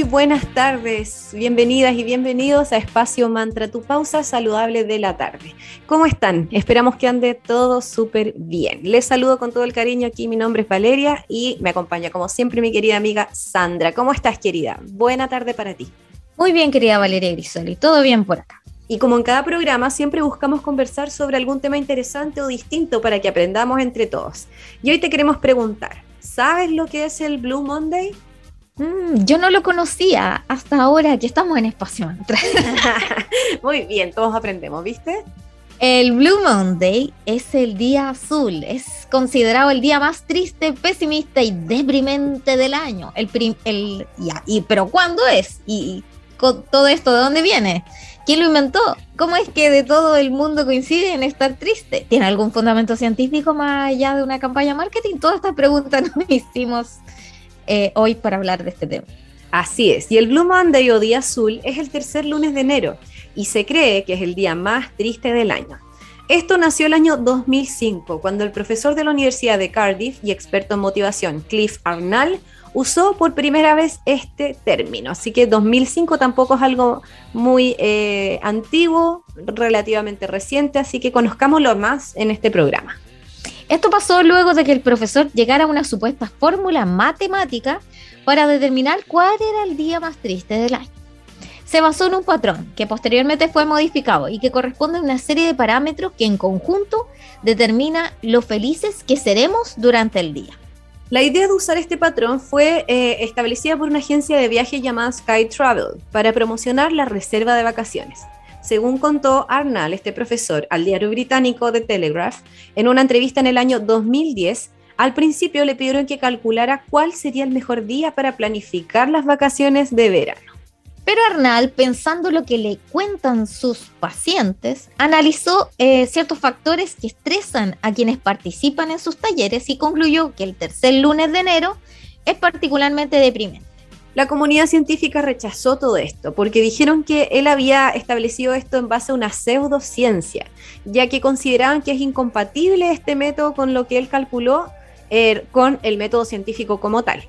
Muy buenas tardes, bienvenidas y bienvenidos a Espacio Mantra, tu pausa saludable de la tarde. ¿Cómo están? Esperamos que ande todo súper bien. Les saludo con todo el cariño aquí, mi nombre es Valeria y me acompaña como siempre mi querida amiga Sandra. ¿Cómo estás querida? Buena tarde para ti. Muy bien querida Valeria Grisoli, todo bien por acá. Y como en cada programa, siempre buscamos conversar sobre algún tema interesante o distinto para que aprendamos entre todos. Y hoy te queremos preguntar, ¿sabes lo que es el Blue Monday? Mm, yo no lo conocía hasta ahora que estamos en Espacio Mantra. Muy bien, todos aprendemos, ¿viste? El Blue Monday es el día azul, es considerado el día más triste, pesimista y deprimente del año. El, el ya, y, pero ¿cuándo es? ¿Y con todo esto de dónde viene? ¿Quién lo inventó? ¿Cómo es que de todo el mundo coincide en estar triste? ¿Tiene algún fundamento científico más allá de una campaña marketing? Todas estas preguntas nos hicimos eh, hoy para hablar de este tema. Así es, y el Blue Monday o Día Azul es el tercer lunes de enero y se cree que es el día más triste del año. Esto nació el año 2005, cuando el profesor de la Universidad de Cardiff y experto en motivación, Cliff Arnall, usó por primera vez este término. Así que 2005 tampoco es algo muy eh, antiguo, relativamente reciente, así que conozcámoslo más en este programa. Esto pasó luego de que el profesor llegara a una supuesta fórmula matemática para determinar cuál era el día más triste del año. Se basó en un patrón que posteriormente fue modificado y que corresponde a una serie de parámetros que en conjunto determina lo felices que seremos durante el día. La idea de usar este patrón fue eh, establecida por una agencia de viajes llamada Sky Travel para promocionar la reserva de vacaciones. Según contó Arnall, este profesor, al diario británico The Telegraph, en una entrevista en el año 2010, al principio le pidieron que calculara cuál sería el mejor día para planificar las vacaciones de verano. Pero Arnal, pensando lo que le cuentan sus pacientes, analizó eh, ciertos factores que estresan a quienes participan en sus talleres y concluyó que el tercer lunes de enero es particularmente deprimente. La comunidad científica rechazó todo esto porque dijeron que él había establecido esto en base a una pseudociencia, ya que consideraban que es incompatible este método con lo que él calculó er, con el método científico como tal.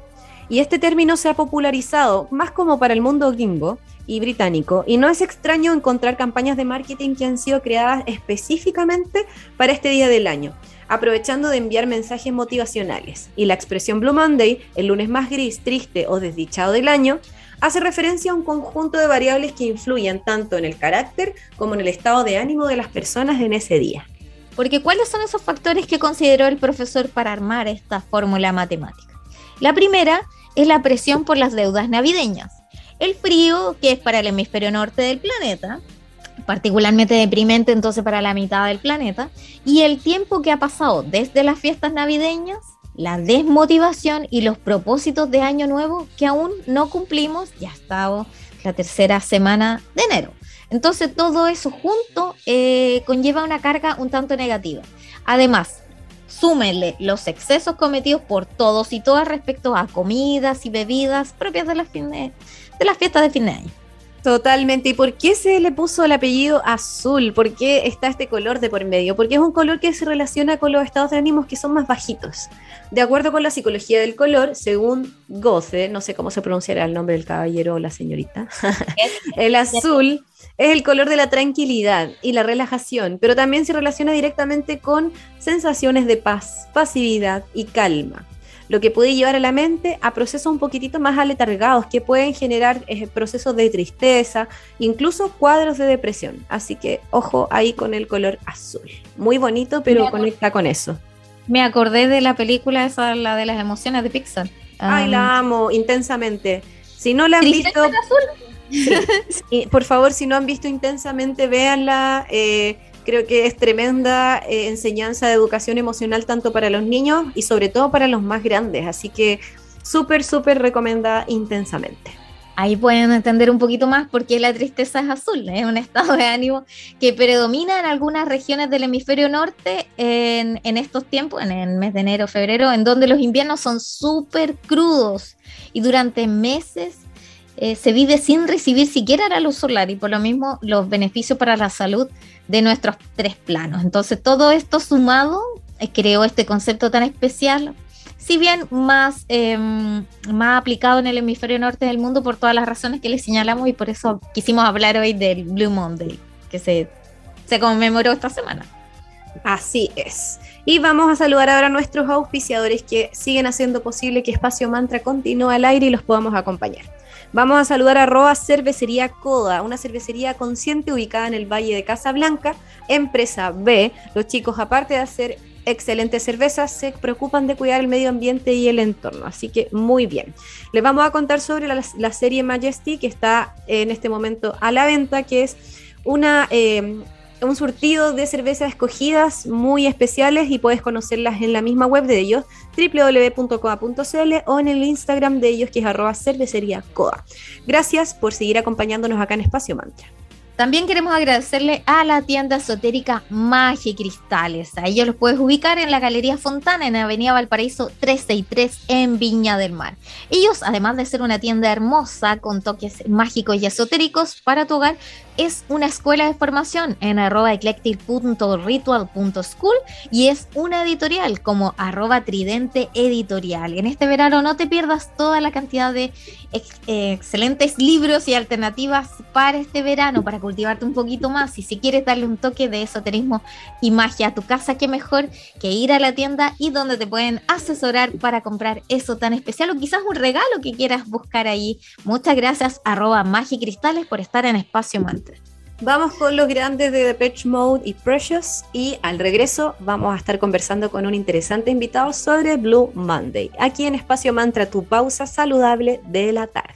Y este término se ha popularizado más como para el mundo gimbo y británico, y no es extraño encontrar campañas de marketing que han sido creadas específicamente para este día del año aprovechando de enviar mensajes motivacionales. Y la expresión Blue Monday, el lunes más gris, triste o desdichado del año, hace referencia a un conjunto de variables que influyen tanto en el carácter como en el estado de ánimo de las personas en ese día. Porque ¿cuáles son esos factores que consideró el profesor para armar esta fórmula matemática? La primera es la presión por las deudas navideñas. El frío, que es para el hemisferio norte del planeta, particularmente deprimente entonces para la mitad del planeta, y el tiempo que ha pasado desde las fiestas navideñas, la desmotivación y los propósitos de año nuevo que aún no cumplimos, ya está la tercera semana de enero. Entonces todo eso junto eh, conlleva una carga un tanto negativa. Además, súmenle los excesos cometidos por todos y todas respecto a comidas y bebidas propias de las, de las fiestas de fin de año. Totalmente. ¿Y por qué se le puso el apellido azul? ¿Por qué está este color de por medio? Porque es un color que se relaciona con los estados de ánimos que son más bajitos. De acuerdo con la psicología del color, según Goce, no sé cómo se pronunciará el nombre del caballero o la señorita, el azul es el color de la tranquilidad y la relajación, pero también se relaciona directamente con sensaciones de paz, pasividad y calma lo que puede llevar a la mente a procesos un poquitito más aletargados que pueden generar eh, procesos de tristeza, incluso cuadros de depresión. Así que ojo ahí con el color azul. Muy bonito, pero conecta con eso. Me acordé de la película esa, la de las emociones de Pixar. Ay, la amo intensamente. Si no la han visto... por favor, si no han visto intensamente, véanla. Eh, Creo que es tremenda eh, enseñanza de educación emocional tanto para los niños y sobre todo para los más grandes. Así que súper, súper recomendada intensamente. Ahí pueden entender un poquito más por qué la tristeza es azul. Es un estado de ánimo que predomina en algunas regiones del hemisferio norte en, en estos tiempos, en el mes de enero, febrero, en donde los inviernos son súper crudos y durante meses eh, se vive sin recibir siquiera la luz solar y por lo mismo los beneficios para la salud de nuestros tres planos. Entonces todo esto sumado eh, creó este concepto tan especial si bien más, em, más aplicado en el hemisferio norte del mundo por todas las razones que les señalamos y por eso quisimos hablar hoy del Blue Monday, que se, se conmemoró esta semana. Así es. Y vamos a saludar ahora a nuestros auspiciadores que siguen haciendo posible que Espacio Mantra continúe al aire y los podamos acompañar. Vamos a saludar a Roa Cervecería Coda, una cervecería consciente ubicada en el Valle de Casablanca, empresa B. Los chicos, aparte de hacer excelentes cervezas, se preocupan de cuidar el medio ambiente y el entorno. Así que muy bien. Les vamos a contar sobre la, serie Majesty que está en este momento a la venta, que es una, eh, un surtido de cervezas escogidas muy especiales y puedes conocerlas en la misma web de ellos, www.coa.cl o en el Instagram de ellos que es arroba. Gracias por seguir acompañándonos acá en Espacio Mantra. También queremos agradecerle a la tienda esotérica Magia Cristales. A ellos los puedes ubicar en la Galería Fontana, en Avenida Valparaíso 363, en Viña del Mar. Ellos, además de ser una tienda hermosa con toques mágicos y esotéricos para tu hogar, es una escuela de formación en arroba eclectic.ritual.school y es una editorial como arroba tridente editorial. En este verano no te pierdas toda la cantidad de excelentes libros y alternativas para este verano, para cultivarte un poquito más. Y si quieres darle un toque de esoterismo y magia a tu casa, qué mejor que ir a la tienda y donde te pueden asesorar para comprar eso tan especial o quizás un regalo que quieras buscar ahí. Muchas gracias arroba magicristales por estar en Espacio Mantra. Vamos con los grandes de Depeche Mode y Precious y al regreso vamos a estar conversando con un interesante invitado sobre Blue Monday, aquí en Espacio Mantra, tu pausa saludable de la tarde.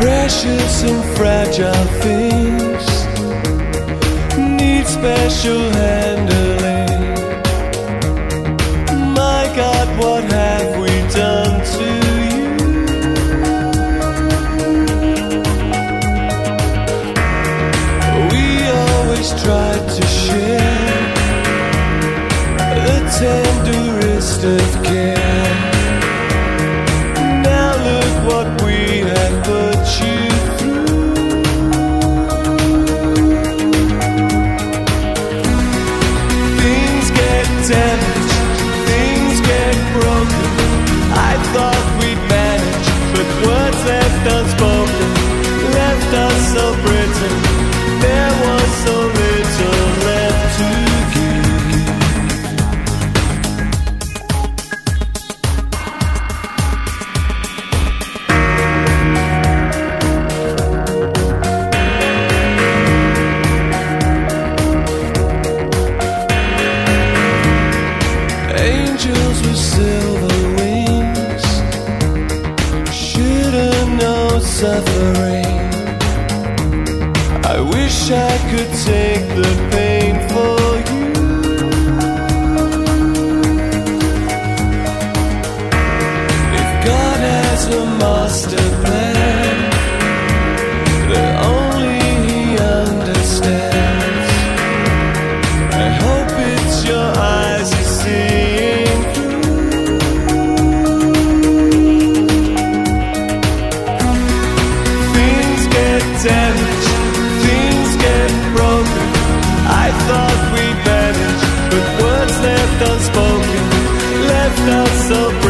Precious and fragile things need special handling. Tenderest of care. So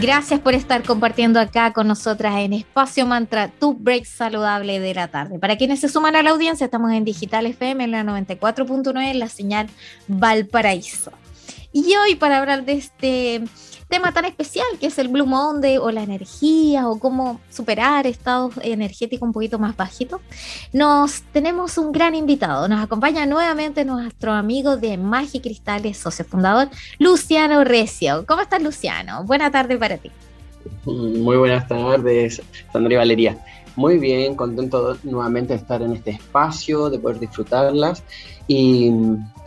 Gracias por estar compartiendo acá con nosotras en Espacio Mantra, tu break saludable de la tarde. Para quienes se suman a la audiencia, estamos en Digital FM en la 94.9 en la señal Valparaíso. Y hoy para hablar de este tema tan especial que es el Blue Monday o la energía o cómo superar estados energéticos un poquito más bajitos, nos tenemos un gran invitado. Nos acompaña nuevamente nuestro amigo de Magi Cristales, socio fundador, Luciano Recio. ¿Cómo estás, Luciano? Buena tarde para ti. Muy buenas tardes, Sandra y Valeria. Muy bien, contento nuevamente de estar en este espacio, de poder disfrutarlas y,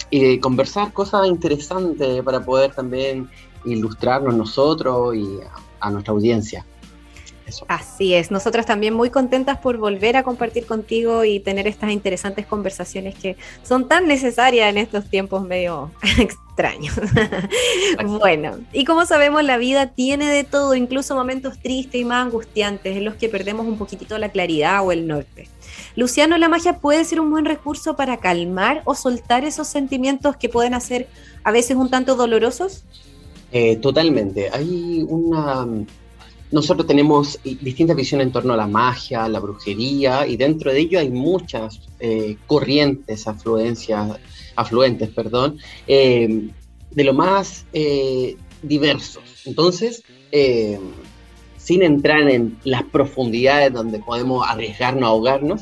y de conversar cosas interesantes para poder también ilustrarnos nosotros y a, nuestra audiencia. Así es, nosotros también muy contentas por volver a compartir contigo y tener estas interesantes conversaciones que son tan necesarias en estos tiempos medio extraños. bueno, y como sabemos, la vida tiene de todo, incluso momentos tristes y más angustiantes en los que perdemos un poquitito la claridad o el norte. Luciano, la magia puede ser un buen recurso para calmar o soltar esos sentimientos que pueden hacer a veces un tanto dolorosos. Eh, totalmente. Hay una. Nosotros tenemos distintas visiones en torno a la magia, la brujería, y dentro de ello hay muchas eh, corrientes, afluencias, afluentes, perdón, eh, de lo más diversos. Entonces, sin entrar en las profundidades donde podemos arriesgarnos ahogarnos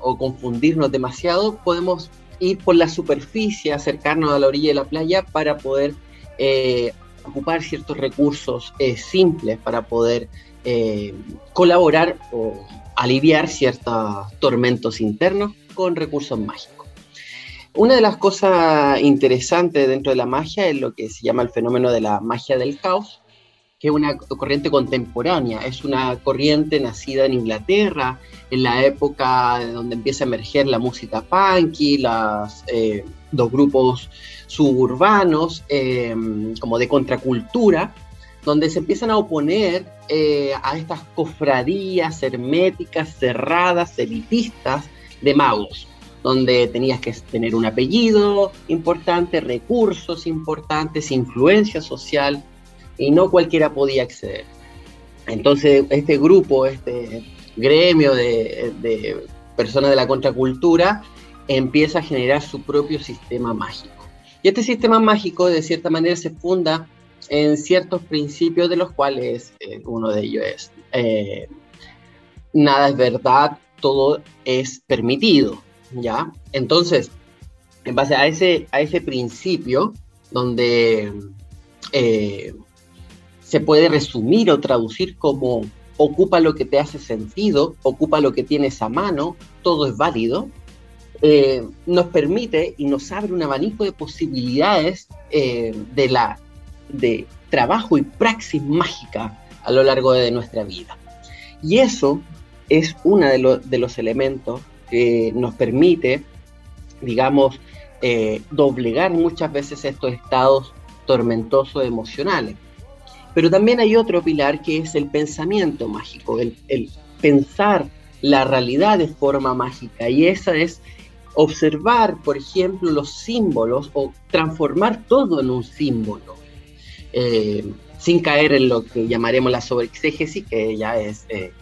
o confundirnos demasiado, podemos ir por la superficie, acercarnos a la orilla de la playa para poder eh, ocupar ciertos recursos eh, simples para poder eh, colaborar o aliviar ciertos tormentos internos con recursos mágicos. Una de las cosas interesantes dentro de la magia es lo que se llama el fenómeno de la magia del caos, que es una corriente contemporánea, es una corriente nacida en Inglaterra, en la época donde empieza a emerger la música punky, las, dos grupos suburbanos, em, como de contracultura, donde se empiezan a oponer eh, a estas cofradías herméticas, cerradas, elitistas de magos, donde tenías que tener un apellido importante, recursos importantes, influencia social, y no cualquiera podía acceder. Entonces, este grupo, este gremio de personas de la contracultura, empieza a generar su propio sistema mágico. Y este sistema mágico de cierta manera se funda en ciertos principios de los cuales eh, uno de ellos es, eh, nada es verdad, todo es permitido, ¿ya? Entonces, en base a ese, a ese principio, donde eh, se puede resumir o traducir como ocupa lo que te hace sentido, ocupa lo que tienes a mano, todo es válido, eh, nos permite y nos abre un abanico de posibilidades eh, de, la, de trabajo y praxis mágica a lo largo de nuestra vida. Y eso es uno de, de los elementos que nos permite, digamos, eh, doblegar muchas veces estos estados tormentosos emocionales. Pero también hay otro pilar que es el pensamiento mágico, el, el pensar la realidad de forma mágica. Y esa es observar, por ejemplo, los símbolos o transformar todo en un símbolo, eh, sin caer en lo que llamaremos la sobreexégesis, que ya es eh,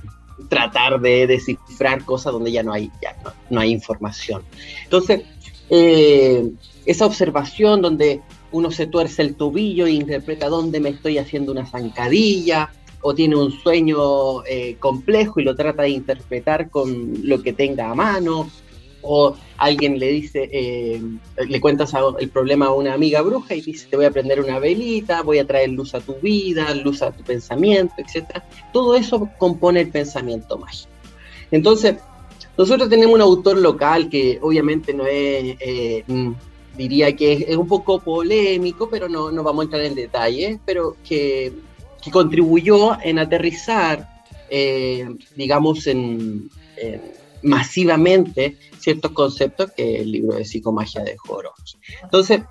tratar de descifrar cosas donde ya no hay, ya no, hay información. Entonces, eh, esa observación donde uno se tuerce el tobillo e interpreta dónde me estoy haciendo una zancadilla, o tiene un sueño complejo y lo trata de interpretar con lo que tenga a mano, o alguien le dice, eh, le cuentas el problema a una amiga bruja y dice, te voy a prender una velita, voy a traer luz a tu vida, luz a tu pensamiento, etc. Todo eso compone el pensamiento mágico. Entonces, nosotros tenemos un autor local que obviamente no es, eh, mm, diría que es, un poco polémico, pero no, no vamos a entrar en detalles, pero que, que contribuyó en aterrizar, eh, digamos, en masivamente ciertos conceptos que el libro de psicomagia de Joros. Entonces,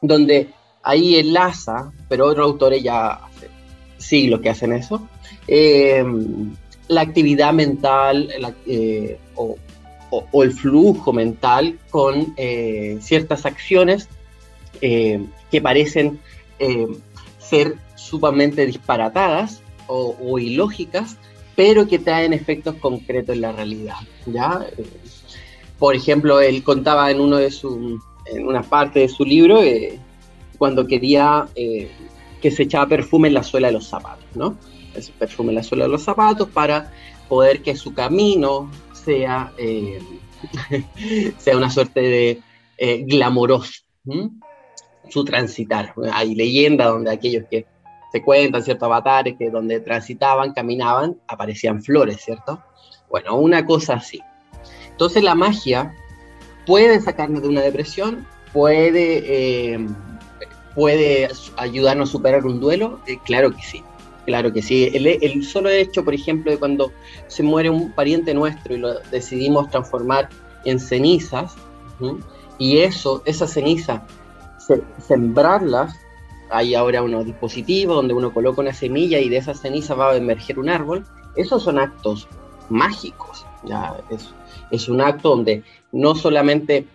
donde ahí enlaza, pero otros autores ya hace siglos que hacen eso, em, la actividad mental eh, o, el flujo mental con eh, ciertas acciones eh, que parecen ser sumamente disparatadas o, ilógicas, pero que traen efectos concretos en la realidad. ¿ya? Por ejemplo, él contaba en, uno de su, en una parte de su libro eh, cuando quería eh, que se echaba perfume en la suela de los zapatos, ¿no? Ese perfume en la suela de los zapatos para poder que su camino sea, eh, sea una suerte de glamoroso, su transitar. Hay leyenda donde aquellos que se cuentan ciertos avatares que donde transitaban, caminaban, aparecían flores, ¿cierto? Bueno, una cosa así. Entonces la magia puede sacarnos de una depresión, puede, eh, puede ayudarnos a superar un duelo, eh, claro que sí. Claro que sí. El, solo hecho, por ejemplo, de cuando se muere un pariente nuestro y lo decidimos transformar en cenizas, y eso, esa ceniza, sembrarlas hay ahora unos dispositivos donde uno coloca una semilla y de esa ceniza va a emerger un árbol. Esos son actos mágicos. Es, un acto donde no solamente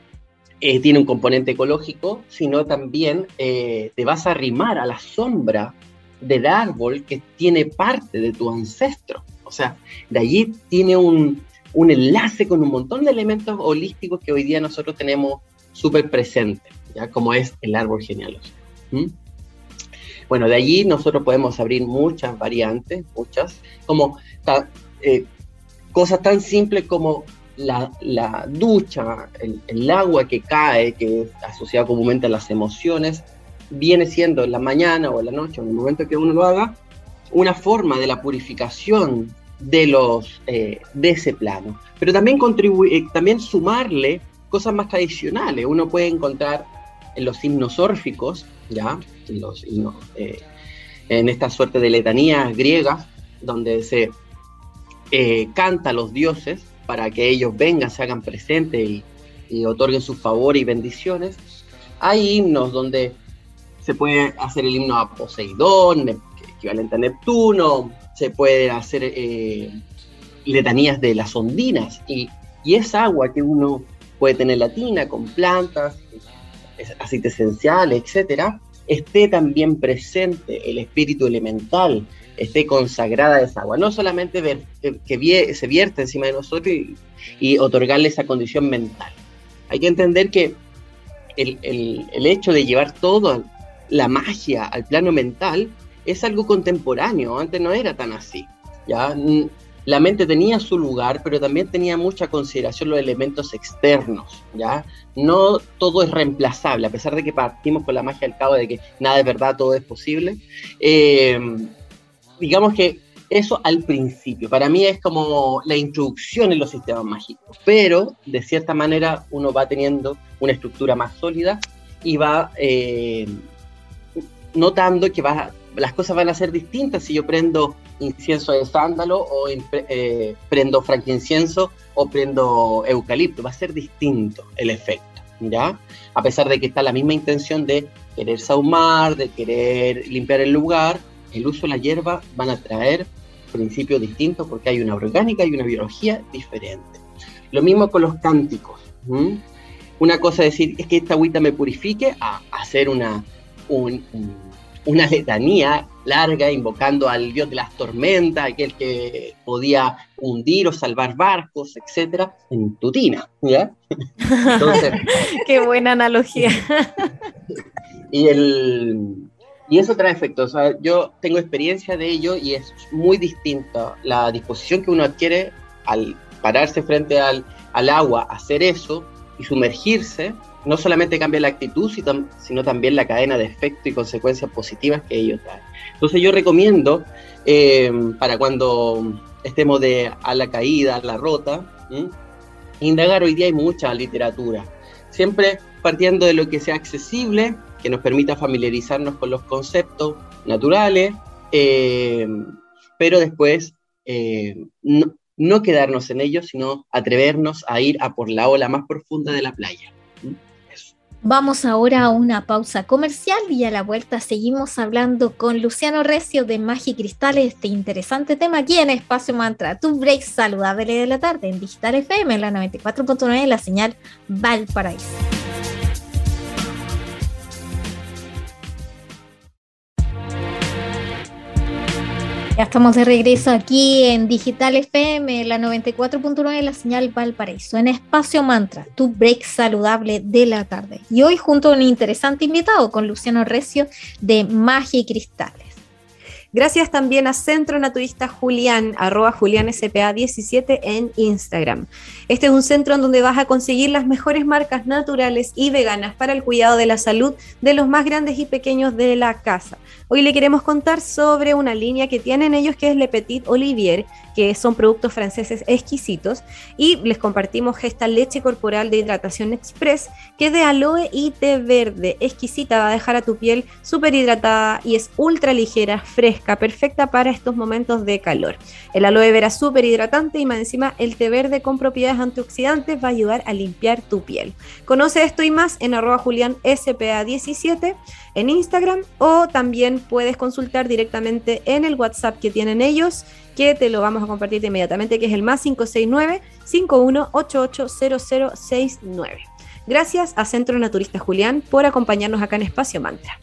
eh, tiene un componente ecológico, sino también eh, te vas a arrimar a la sombra del árbol que tiene parte de tu ancestro. O sea, de allí tiene un, enlace con un montón de elementos holísticos que hoy día nosotros tenemos súper presentes, como es el árbol genealógico. Bueno, de allí nosotros podemos abrir muchas variantes, muchas, como eh, cosas tan simples como la, ducha, el, agua que cae, que es asociado comúnmente a las emociones, viene siendo en la mañana o en la noche, en el momento que uno lo haga, una forma de la purificación de, los, eh, de ese plano. Pero también, contribuir, eh, también sumarle cosas más tradicionales. Uno puede encontrar en los himnos órficos, ¿ya? Eh, en esta suerte de letanías griegas, donde se eh, canta a los dioses para que ellos vengan, se hagan presentes y, otorguen sus favores y bendiciones. Hay himnos donde se puede hacer el himno a Poseidón, equivalente a Neptuno, se puede hacer eh, letanías de las ondinas y, y esa agua que uno puede tener latina con plantas, aceite esencial, etcétera, esté también presente el espíritu elemental, esté consagrada esa agua. No solamente ver, que, se vierte encima de nosotros y, otorgarle esa condición mental. Hay que entender que el, el hecho de llevar toda la magia al plano mental es algo contemporáneo, antes no era tan así. ¿ya? La mente tenía su lugar, pero también tenía mucha consideración los elementos externos, ¿ya? No todo es reemplazable, a pesar de que partimos con la magia del cabo de que nada es verdad, todo es posible. Eh, digamos que eso al principio, para mí es como la introducción en los sistemas mágicos, pero de cierta manera uno va teniendo una estructura más sólida y va eh, notando que va, las cosas van a ser distintas si yo prendo incienso de sándalo o eh, prendo frankincienso o prendo eucalipto. Va a ser distinto el efecto, ¿ya? A pesar de que está la misma intención de querer sahumar, de querer limpiar el lugar, el uso de la hierba van a traer principios distintos porque hay una orgánica y una biología diferente. Lo mismo con los cánticos. Una cosa es decir, es que esta agüita me purifique, a hacer una, un una letanía larga invocando al dios de las tormentas, aquel que podía hundir o salvar barcos, etcétera, en tutina, ¿ya? Qué buena analogía. y, el, y eso trae efectos. yo tengo experiencia de ello y es muy distinta la disposición que uno adquiere al pararse frente al, al agua, hacer eso y sumergirse no solamente cambia la actitud, sino también la cadena de efectos y consecuencias positivas que ellos traen. Entonces yo recomiendo, eh, para cuando estemos de a la caída, a la rota, indagar hoy día hay mucha literatura, siempre partiendo de lo que sea accesible, que nos permita familiarizarnos con los conceptos naturales, eh, pero después eh, no, no quedarnos en ellos, sino atrevernos a ir a por la ola más profunda de la playa. Vamos ahora a una pausa comercial y a la vuelta seguimos hablando con Luciano Recio de Magia y Cristales, este interesante tema aquí en Espacio Mantra, tu break saludable de la tarde en Digital FM, en la 94.9, la señal Valparaíso. Ya estamos de regreso aquí en Digital FM, la 94.9 de la señal Valparaíso, en Espacio Mantra, tu break saludable de la tarde. Y hoy junto a un interesante invitado con Luciano Recio de Magia y Cristales. Gracias también a Centro Naturista Julián, arroba julianspa17 en Instagram. Este es un centro en donde vas a conseguir las mejores marcas naturales y veganas para el cuidado de la salud de los más grandes y pequeños de la casa. Hoy le queremos contar sobre una línea que tienen ellos que es Le Petit Olivier, que son productos franceses exquisitos, y les compartimos esta leche corporal de hidratación express que es de aloe y té verde, exquisita, va a dejar a tu piel súper hidratada y es ultra ligera, fresca, perfecta para estos momentos de calor. El aloe vera súper hidratante y más encima el té verde con propiedades antioxidantes va a ayudar a limpiar tu piel. Conoce esto y más en arroba julianspa17 en Instagram o también puedes consultar directamente en el WhatsApp que tienen ellos, que te lo vamos a compartir inmediatamente, que es el más 569 51880069. Gracias a Centro Naturista Julián por acompañarnos acá en Espacio Mantra.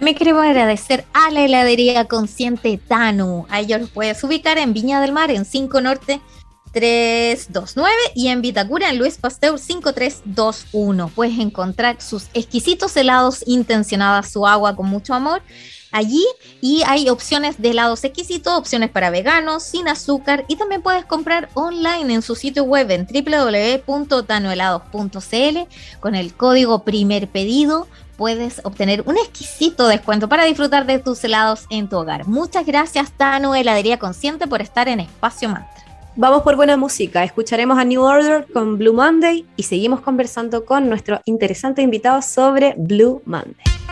Me queremos agradecer a la heladería Consciente Tanu. A ellos los puedes ubicar en Viña del Mar, en 5 Norte, 329 y en Vitacura en Luis Pasteur 5321. Puedes encontrar sus exquisitos helados intencionadas, su agua con mucho amor allí y hay opciones de helados exquisitos, opciones para veganos, sin azúcar y también puedes comprar online en su sitio web en www.tanohelados.cl con el código primer pedido puedes obtener un exquisito descuento para disfrutar de tus helados en tu hogar. Muchas gracias Tano Heladería Consciente por estar en Espacio Mantra. Vamos por buena música, escucharemos a New Order con Blue Monday y seguimos conversando con nuestro interesante invitado sobre Blue Monday.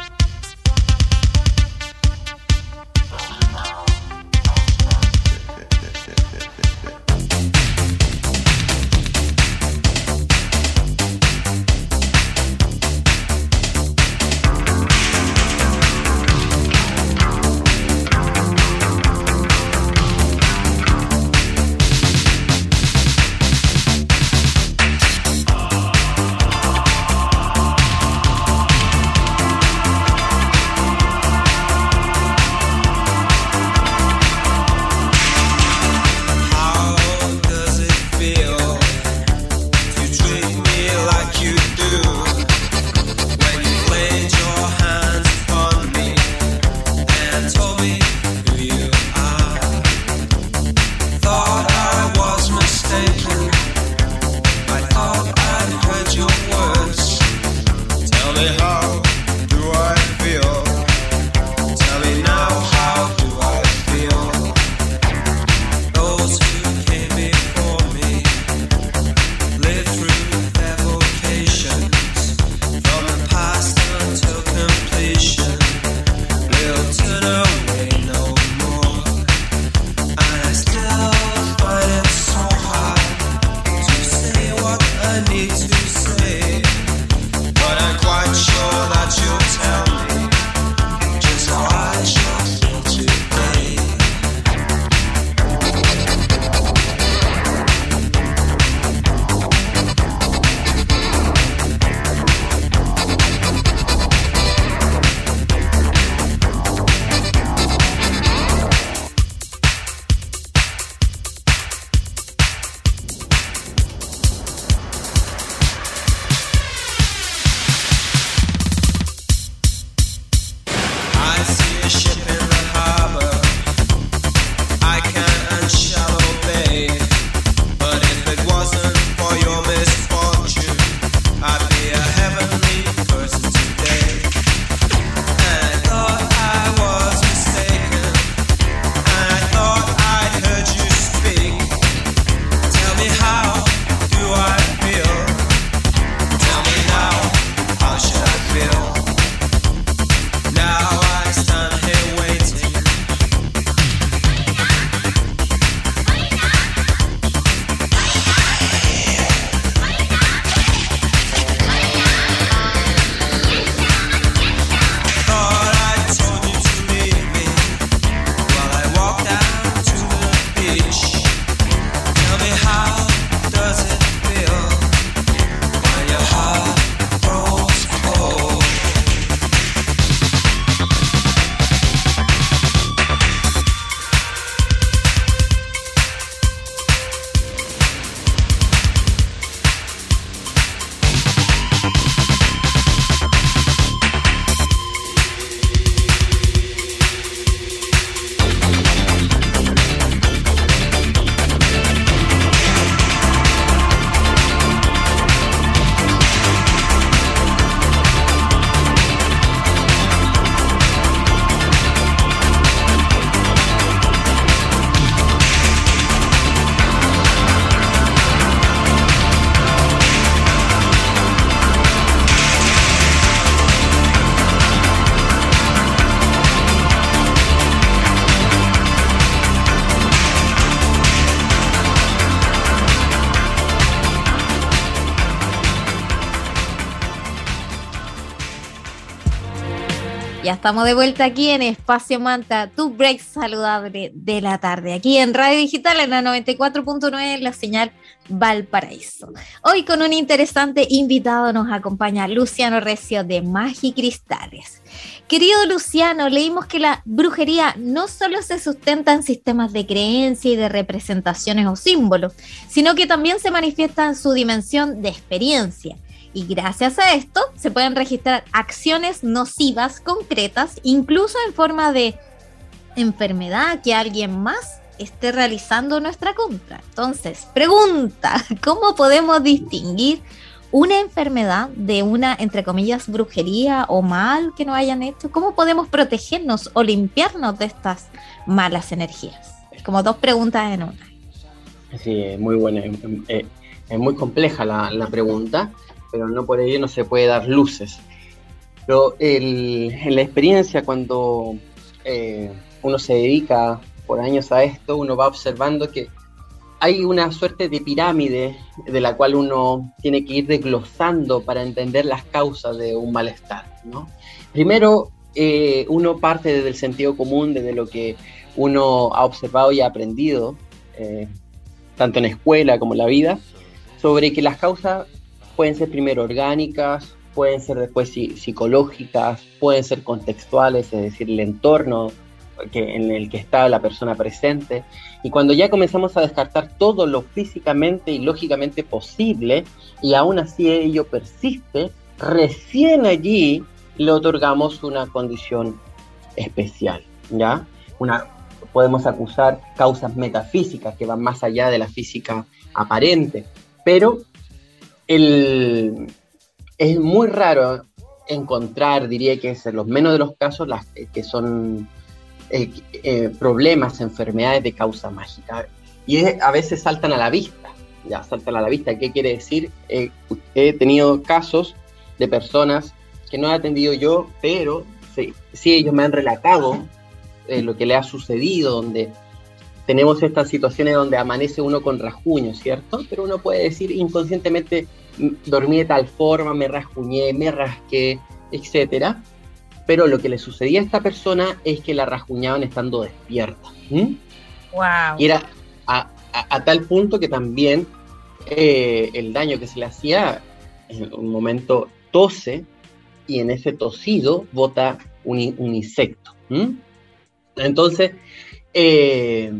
Estamos de vuelta aquí en Espacio Manta, tu break saludable de la tarde, aquí en Radio Digital en la 94.9, la señal Valparaíso. Hoy con un interesante invitado nos acompaña Luciano Recio de Magicristales. Querido Luciano, leímos que la brujería no solo se sustenta en sistemas de creencia y de representaciones o símbolos, sino que también se manifiesta en su dimensión de experiencia y gracias a esto se pueden registrar acciones nocivas concretas, incluso en forma de enfermedad que alguien más esté realizando nuestra contra. Entonces, pregunta, ¿cómo podemos distinguir una enfermedad de una, entre comillas, brujería o mal que nos hayan hecho? ¿Cómo podemos protegernos o limpiarnos de estas malas energías? Como dos preguntas en una. Sí, muy buena. Es muy compleja la, la pregunta pero no por ello no se puede dar luces. Pero en la experiencia, cuando eh, uno se dedica por años a esto, uno va observando que hay una suerte de pirámide de la cual uno tiene que ir desglosando para entender las causas de un malestar. ¿no? Primero, eh, uno parte desde el sentido común, desde lo que uno ha observado y ha aprendido, eh, tanto en escuela como en la vida, sobre que las causas pueden ser primero orgánicas, pueden ser después psicológicas, pueden ser contextuales, es decir, el entorno en el que está la persona presente. Y cuando ya comenzamos a descartar todo lo físicamente y lógicamente posible, y aún así ello persiste, recién allí le otorgamos una condición especial, ¿ya? Podemos acusar causas metafísicas que van más allá de la física aparente, pero es muy raro encontrar, diría que es en los menos de los casos, las que son eh, eh, problemas, enfermedades de causa mágica. Y a veces saltan a la vista, ya saltan a la vista. ¿Qué quiere decir? Eh, he tenido casos de personas que no he atendido yo, pero sí, sí ellos me han relatado lo que le ha sucedido, donde tenemos estas situaciones donde amanece uno con rasguño, ¿cierto? Pero uno puede decir inconscientemente, dormí de tal forma, me rasguñé, me rasqué, etc. Pero lo que le sucedía a esta persona es que la rasguñaban estando despierta. Wow. Y era a, tal punto que también eh, el daño que se le hacía, en un momento tose y en ese tosido bota un, insecto. Entonces, eh,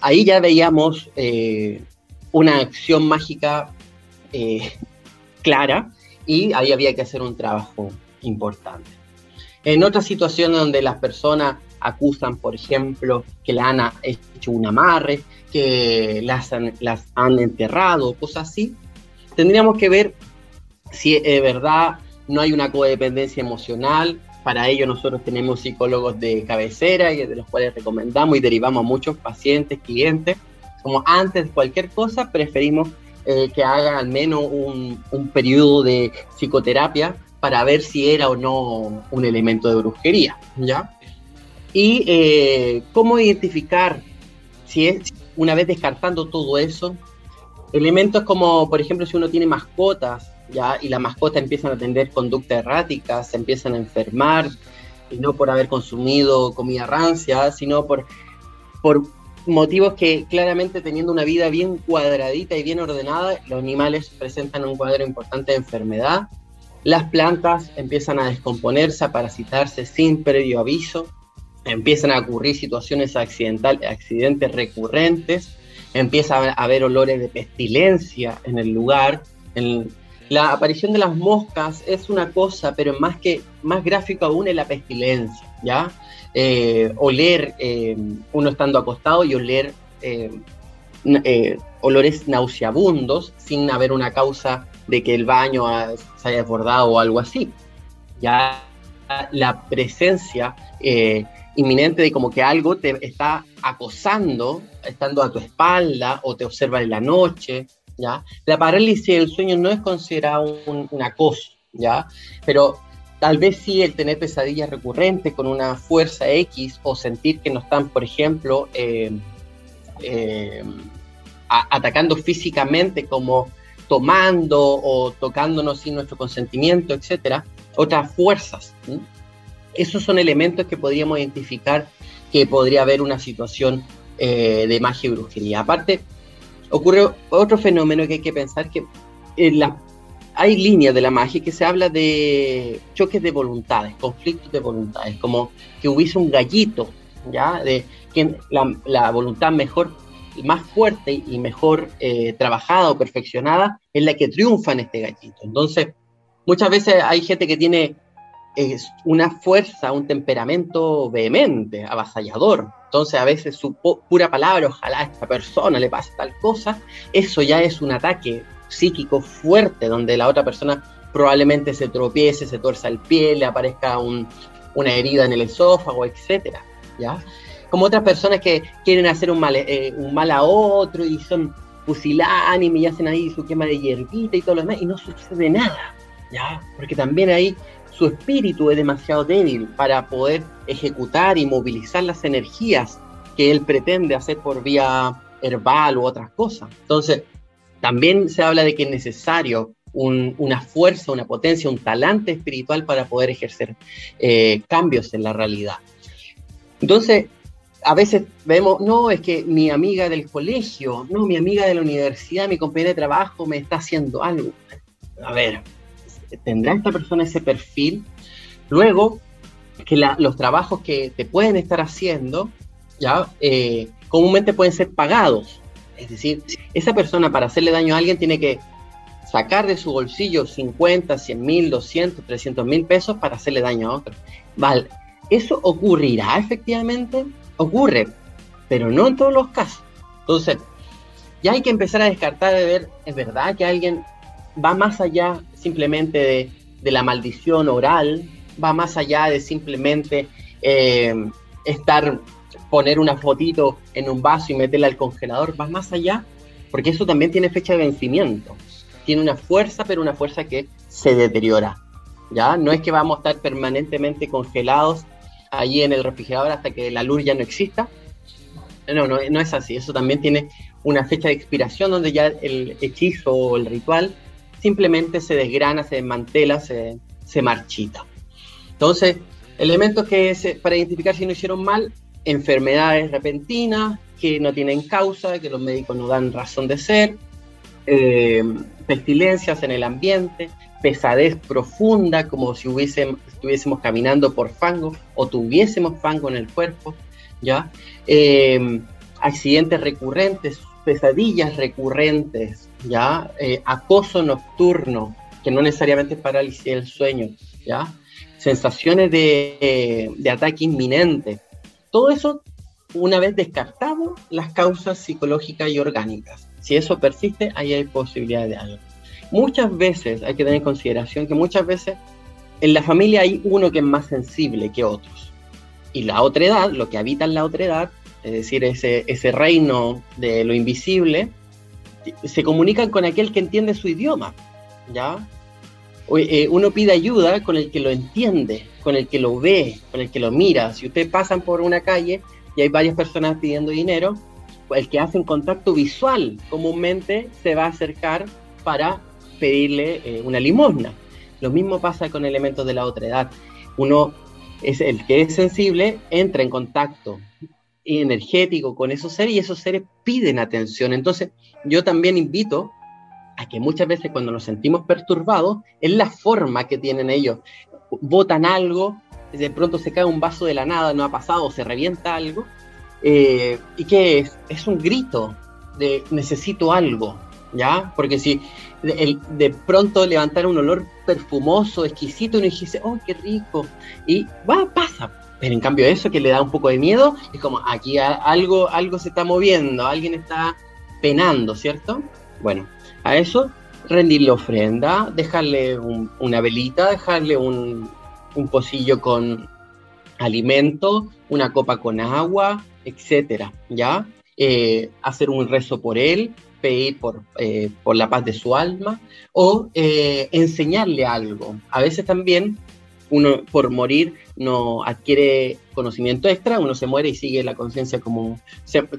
ahí ya veíamos eh, una acción mágica eh, clara y ahí había que hacer un trabajo importante. En otras situaciones donde las personas acusan, por ejemplo, que le han hecho un amarre, que las han, las han enterrado, cosas así, tendríamos que ver si de verdad no hay una codependencia emocional. Para ello nosotros tenemos psicólogos de cabecera y de los cuales recomendamos y derivamos a muchos pacientes, clientes. Como antes de cualquier cosa, preferimos eh, que haga al menos un, periodo de psicoterapia para ver si era o no un elemento de brujería, ¿ya? Y eh, cómo identificar si es, una vez descartando todo eso, elementos como, por ejemplo, si uno tiene mascotas, ¿ya? Y la mascota empiezan a tener conducta errática, se empiezan a enfermar, y no por haber consumido comida rancia, sino por, por motivos que claramente teniendo una vida bien cuadradita y bien ordenada, los animales presentan un cuadro importante de enfermedad, las plantas empiezan a descomponerse, a parasitarse sin previo aviso, empiezan a ocurrir situaciones accidentales, accidentes recurrentes, empieza a haber olores de pestilencia en el lugar. la aparición de las moscas es una cosa, pero más que más gráfico aún es la pestilencia, ¿ya? Eh, oler eh, uno estando acostado y oler eh, eh, olores nauseabundos sin haber una causa de que el baño se haya desbordado o algo así. Ya la presencia inminente de como que algo te está acosando, estando a tu espalda o te observa en la noche, ¿ya? La parálisis del sueño no es considerado un, un acoso, ¿ya? Pero Tal vez sí el tener pesadillas recurrentes con una fuerza X o sentir que nos están, por ejemplo, eh, eh, atacando físicamente como tomando o tocándonos sin nuestro consentimiento, etcétera, otras fuerzas. esos son elementos que podríamos identificar que podría haber una situación eh, de magia y brujería. Aparte, ocurre otro fenómeno que hay que pensar que en la, hay líneas de la magia que se habla de choques de voluntades, conflictos de voluntades, como que hubiese un gallito, ¿ya? De que la, voluntad mejor, más fuerte y mejor eh, trabajada o perfeccionada es la que triunfa en este gallito. Entonces, muchas veces hay gente que tiene una fuerza, un temperamento vehemente, avasallador. Entonces a veces su pura palabra, ojalá a esta persona le pase tal cosa, eso ya es un ataque psíquico fuerte donde la otra persona probablemente se tropiece, se tuerza el pie, le aparezca una herida en el esófago, etcétera, ¿ya? Como otras personas que quieren hacer un mal, eh, un mal a otro y son pusilánimes y hacen ahí su quema de hierbita y todo lo demás y no sucede nada, ¿ya? Porque también ahí su espíritu es demasiado débil para poder ejecutar y movilizar las energías que él pretende hacer por vía herbal u otras cosas. Entonces, también se habla de que es necesario una fuerza, una potencia, un talante espiritual para poder ejercer eh, cambios en la realidad. Entonces, a veces vemos, no, es que mi amiga del colegio, no, mi amiga de la universidad, mi compañera de trabajo me está haciendo algo. A ver, ¿tendrá esta persona ese perfil? Luego, que los trabajos que te pueden estar haciendo, ya, eh, comúnmente pueden ser pagados. Es decir, esa persona para hacerle daño a alguien tiene que sacar de su bolsillo 50, 100 mil, 200, 300 mil pesos para hacerle daño a otro. Vale, ¿eso ocurrirá efectivamente? Ocurre, pero no en todos los casos. Entonces, ya hay que empezar a descartar de ver, ¿es verdad que alguien va más allá simplemente de, la maldición oral, va más allá de simplemente eh, estar, poner una fotito en un vaso y meterla al congelador, va más allá, porque eso también tiene fecha de vencimiento. Tiene una fuerza, pero una fuerza que se deteriora. ¿ya? No es que vamos a estar permanentemente congelados allí en el refrigerador hasta que la luz ya no exista. No, no, no es así. Eso también tiene una fecha de expiración donde ya el hechizo o el ritual simplemente se desgrana, se desmantela, se, marchita. Entonces, elementos que se, para identificar si no hicieron mal, enfermedades repentinas que no tienen causa, que los médicos no dan razón de ser, eh, pestilencias en el ambiente, pesadez profunda, como si estuviésemos caminando por fango o tuviésemos fango en el cuerpo, ¿ya? Eh, accidentes recurrentes, pesadillas recurrentes, ¿ya? Eh, acoso nocturno, que no necesariamente es parálisis del sueño, ¿ya? Sensaciones de, de ataque inminente. Todo eso, una vez descartado las causas psicológicas y orgánicas. Si eso persiste, ahí hay posibilidad de algo. Muchas veces hay que tener en consideración que muchas veces en la familia hay uno que es más sensible que otros. Y la otra edad, lo que habita en la otra edad, es decir, ese, ese reino de lo invisible, se comunican con aquel que entiende su idioma, ¿ya? Eh, uno pide ayuda con el que lo entiende, con el que lo ve, con el que lo mira. Si ustedes pasan por una calle y hay varias personas pidiendo dinero, el que hace un contacto visual comúnmente se va a acercar para pedirle eh, una limosna. Lo mismo pasa con elementos de la otra edad. Uno es el que es sensible, entra en contacto energético con esos seres y esos seres piden atención. Entonces, yo también invito que muchas veces cuando nos sentimos perturbados, es la forma que tienen ellos. Botan algo, de pronto se cae un vaso de la nada, no ha pasado, se revienta algo, eh, y que es, un grito de necesito algo, ¿ya? Porque si de, de, pronto levantar un olor perfumoso, exquisito, uno dice, oh, qué rico, y va, pasa, pero en cambio eso que le da un poco de miedo, es como aquí algo, algo se está moviendo, alguien está penando, ¿cierto? Bueno, a eso rendirle ofrenda, dejarle una velita, dejarle un, un pocillo con alimento, una copa con agua, etcétera, ¿ya? Eh, hacer un rezo por él, pedir por, eh, por la paz de su alma o eh, enseñarle algo. A veces también uno por morir no adquiere conocimiento extra, uno se muere y sigue la conciencia como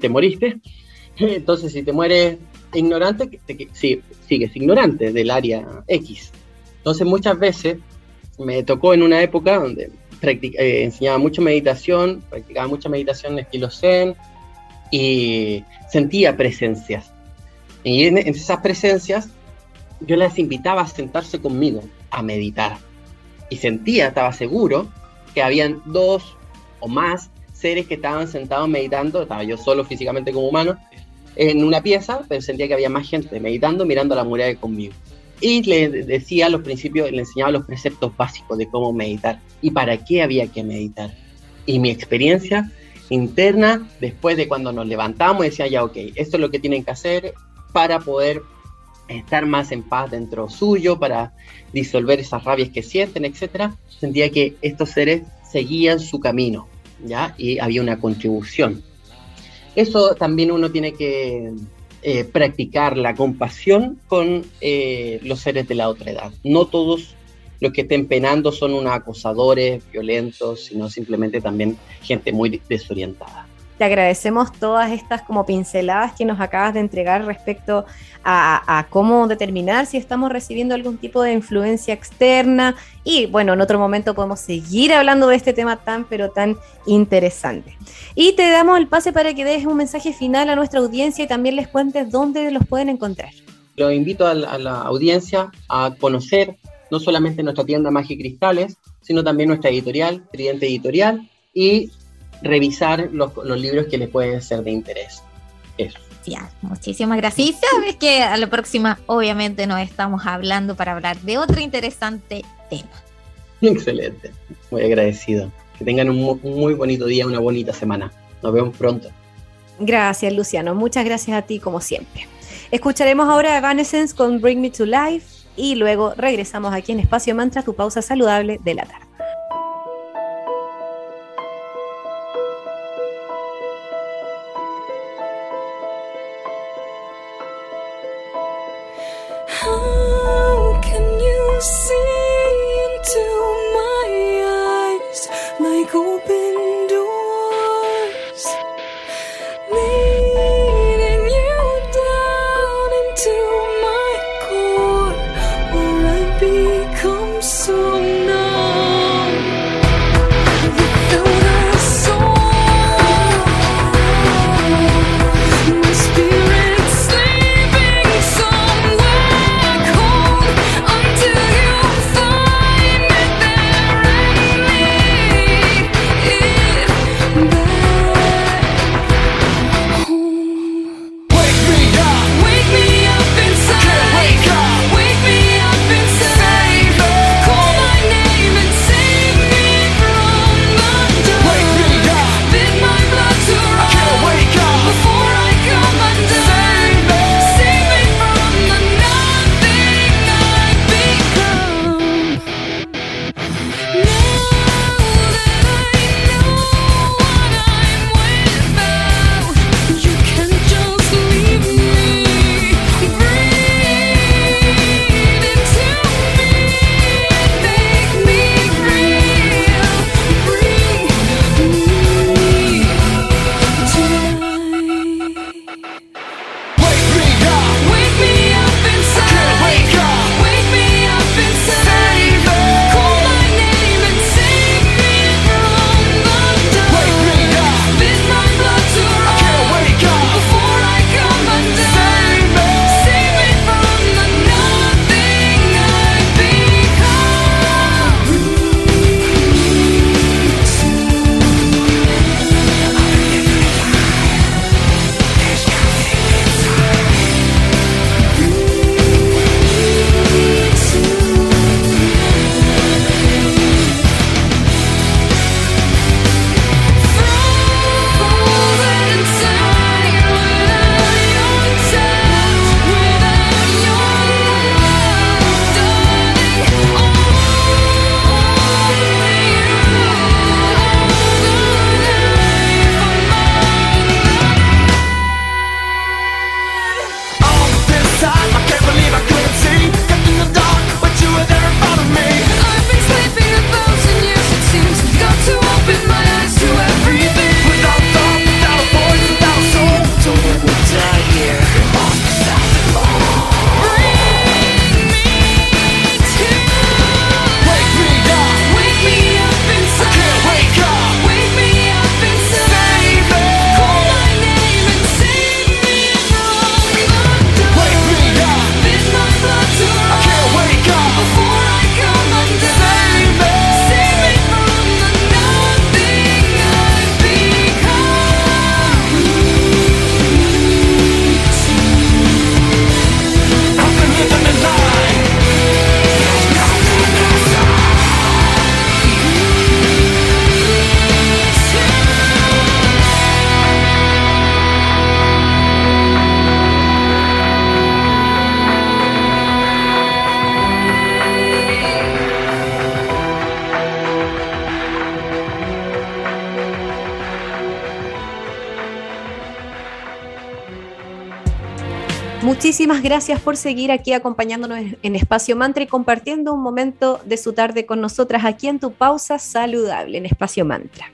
te moriste. Entonces, si te mueres ignorante, sí, sigues ignorante del área X. Entonces, muchas veces me tocó en una época donde eh, enseñaba mucho meditación, practicaba mucha meditación estilo Zen y sentía presencias. Y en, esas presencias yo las invitaba a sentarse conmigo a meditar. Y sentía, estaba seguro, que habían dos o más seres que estaban sentados meditando, estaba yo solo físicamente como humano, en una pieza, pero sentía que había más gente meditando, mirando la muralla conmigo. Y le decía a los principios, le enseñaba los preceptos básicos de cómo meditar y para qué había que meditar. Y mi experiencia interna, después de cuando nos levantamos, decía ya, ok, esto es lo que tienen que hacer para poder estar más en paz dentro suyo, para disolver esas rabias que sienten, etcétera, sentía que estos seres seguían su camino, ¿ya? Y había una contribución. Eso también uno tiene que eh, practicar la compasión con eh, los seres de la otra edad. No todos los que estén penando son unos acosadores violentos, sino simplemente también gente muy desorientada. Te agradecemos todas estas como pinceladas que nos acabas de entregar respecto a, cómo determinar si estamos recibiendo algún tipo de influencia externa. Y bueno, en otro momento podemos seguir hablando de este tema tan, pero tan interesante. Y te damos el pase para que des un mensaje final a nuestra audiencia y también les cuentes dónde los pueden encontrar. Los invito a la, audiencia a conocer no solamente nuestra tienda Magia Cristales, sino también nuestra editorial, Tridente Editorial, y revisar los, libros que les pueden ser de interés. Eso. muchísimas gracias. sabes que a la próxima, obviamente, nos estamos hablando para hablar de otro interesante tema. Excelente, muy agradecido. Que tengan un, muy bonito día, una bonita semana. Nos vemos pronto. Gracias, Luciano. Muchas gracias a ti, como siempre. Escucharemos ahora a Evanescence con Bring Me to Life y luego regresamos aquí en Espacio Mantra, tu pausa saludable de la tarde. Gracias por seguir aquí acompañándonos en Espacio Mantra y compartiendo un momento de su tarde con nosotras aquí en tu pausa saludable en Espacio Mantra.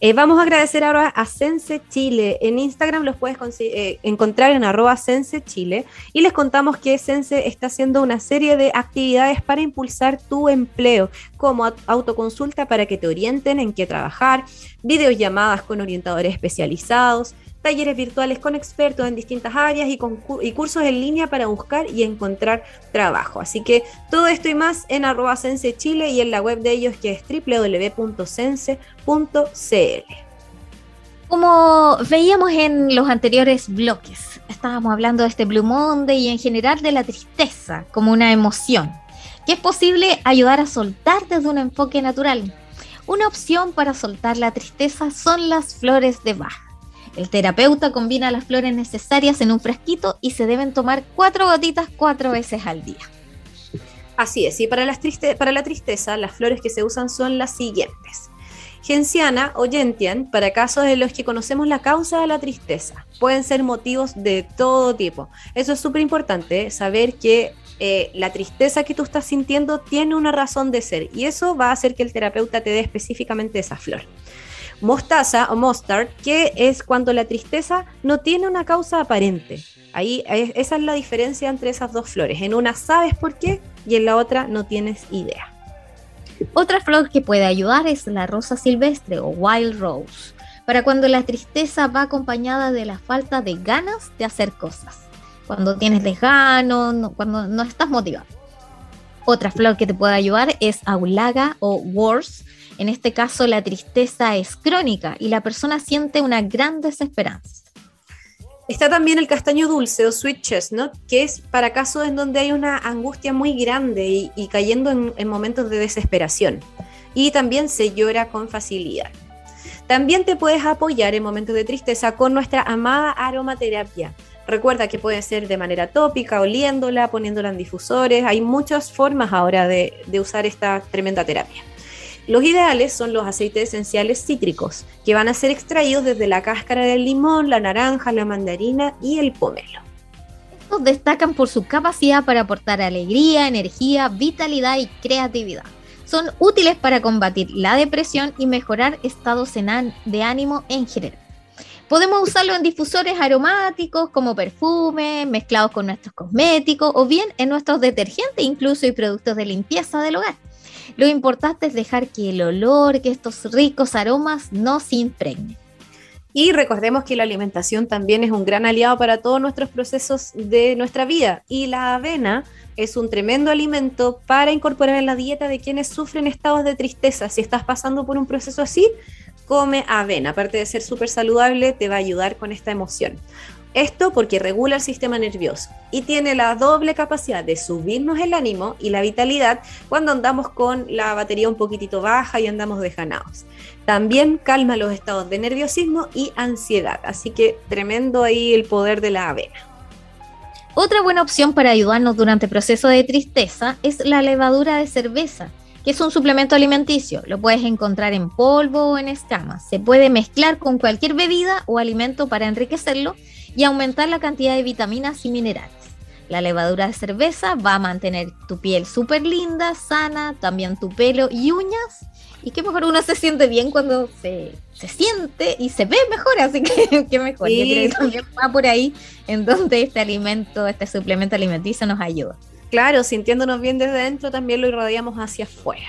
Eh, vamos a agradecer ahora a Sense Chile. En Instagram los puedes eh, encontrar en arroba Sense Chile y les contamos que Sense está haciendo una serie de actividades para impulsar tu empleo, como autoconsulta para que te orienten en qué trabajar, videollamadas con orientadores especializados, talleres virtuales con expertos en distintas áreas y, cursos en línea para buscar y encontrar trabajo. Así que todo esto y más en arroba Sense Chile y en la web de ellos que es www.sense.cl. Como veíamos en los anteriores bloques, estábamos hablando de este Blue Monday y en general de la tristeza como una emoción, que es posible ayudar a soltar desde un enfoque natural. Una opción para soltar la tristeza son las flores de Bach. El terapeuta combina las flores necesarias en un frasquito y se deben tomar cuatro gotitas cuatro veces al día. Así es, y para, la tristeza las flores que se usan son las siguientes. Genciana o Gentian para casos en los que conocemos la causa de la tristeza. Pueden ser motivos de todo tipo. Eso es súper importante, saber que eh, la tristeza que tú estás sintiendo tiene una razón de ser y eso va a hacer que el terapeuta te dé específicamente esa flor mostaza o mustard, que es cuando la tristeza no tiene una causa aparente. Ahí esa es la diferencia entre esas dos flores. En una sabes por qué y en la otra no tienes idea. Otra flor que puede ayudar es la rosa silvestre o wild rose, para cuando la tristeza va acompañada de la falta de ganas de hacer cosas. Cuando tienes desgano, cuando no estás motivado. Otra flor que te puede ayudar es aulaga o wars, en este caso, la tristeza es crónica y la persona siente una gran desesperanza. Está también el castaño dulce o sweet chestnut, que es para casos en donde hay una angustia muy grande y, cayendo en, momentos de desesperación. Y también se llora con facilidad. También te puedes apoyar en momentos de tristeza con nuestra amada aromaterapia. Recuerda que puede ser de manera tópica, oliéndola, poniéndola en difusores. Hay muchas formas ahora de usar esta tremenda terapia. Los ideales son los aceites esenciales cítricos, que van a ser extraídos desde la cáscara del limón, la naranja, la mandarina y el pomelo. Estos destacan por su capacidad para aportar alegría, energía, vitalidad y creatividad. Son útiles para combatir la depresión y mejorar estados de ánimo en general. Podemos usarlo en difusores aromáticos como perfumes, mezclados con nuestros cosméticos o bien en nuestros detergentes incluso y productos de limpieza del hogar. Lo importante es dejar que el olor, que estos ricos aromas no se impregnen. Y recordemos que la alimentación también es un gran aliado para todos nuestros procesos de nuestra vida. Y la avena es un tremendo alimento para incorporar en la dieta de quienes sufren estados de tristeza. Si estás pasando por un proceso así, come avena. Aparte de ser súper saludable, te va a ayudar con esta emoción. Esto porque regula el sistema nervioso y tiene la doble capacidad de subirnos el ánimo y la vitalidad cuando andamos con la batería un poquitito baja y andamos desganados. También calma los estados de nerviosismo y ansiedad, así que tremendo ahí el poder de la avena. Otra buena opción para ayudarnos durante el proceso de tristeza es la levadura de cerveza que es un suplemento alimenticio. Lo puedes encontrar en polvo o en escamas. Se puede mezclar con cualquier bebida o alimento para enriquecerlo y aumentar la cantidad de vitaminas y minerales. La levadura de cerveza va a mantener tu piel súper linda, sana, también tu pelo y uñas. Y qué mejor uno se siente bien cuando se, siente y se ve mejor, así que qué mejor. Yo creo que también va por ahí en donde este alimento, este suplemento alimenticio nos ayuda. Claro, sintiéndonos bien desde dentro también lo irradiamos hacia afuera.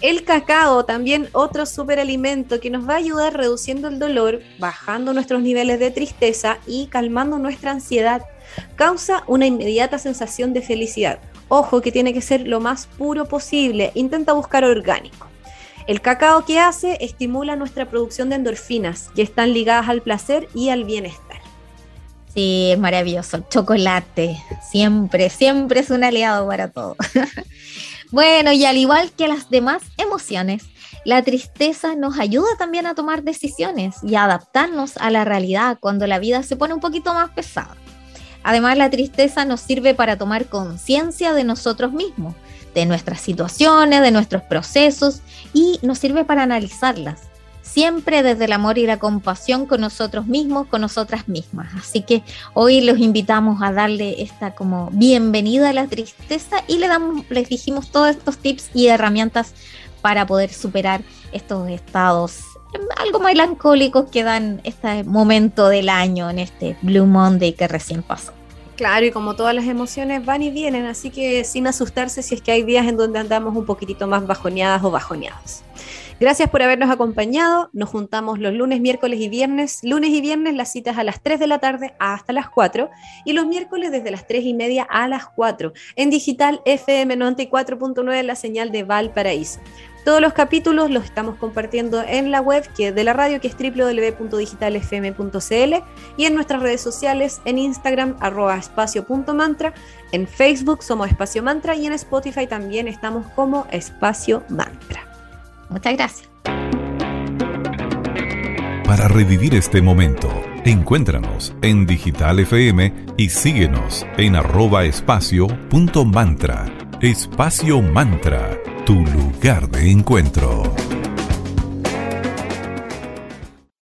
El cacao, también otro superalimento que nos va a ayudar reduciendo el dolor, bajando nuestros niveles de tristeza y calmando nuestra ansiedad. Causa una inmediata sensación de felicidad. Ojo que tiene que ser lo más puro posible. Intenta buscar orgánico. El cacao que hace estimula nuestra producción de endorfinas, que están ligadas al placer y al bienestar. Sí, es maravilloso. Chocolate, siempre, siempre es un aliado para todo. Bueno, y al igual que las demás emociones, la tristeza nos ayuda también a tomar decisiones y a adaptarnos a la realidad cuando la vida se pone un poquito más pesada. Además, la tristeza nos sirve para tomar conciencia de nosotros mismos, de nuestras situaciones, de nuestros procesos y nos sirve para analizarlas. Siempre desde el amor y la compasión con nosotros mismos, con nosotras mismas. Así que hoy los invitamos a darle esta como bienvenida a la tristeza y le damos, les dijimos todos estos tips y herramientas para poder superar estos estados algo melancólicos que dan este momento del año en este Blue Monday que recién pasó. Claro, y como todas las emociones van y vienen, así que sin asustarse si es que hay días en donde andamos un poquitito más bajoneadas o bajoneados. Gracias por habernos acompañado. Nos juntamos los lunes, miércoles y viernes. Lunes y viernes las citas a las 3 de la tarde hasta las 4 y los miércoles desde las 3 y media a las 4 en digital FM 94.9 la señal de Valparaíso. Todos los capítulos los estamos compartiendo en la web que de la radio que es www.digitalfm.cl y en nuestras redes sociales en Instagram arroba espacio.mantra, en Facebook somos Espacio Mantra y en Spotify también estamos como Espacio Mantra. Muchas gracias. Para revivir este momento, encuéntranos en Digital FM y síguenos en arroba espacio Espacio Mantra, tu lugar de encuentro.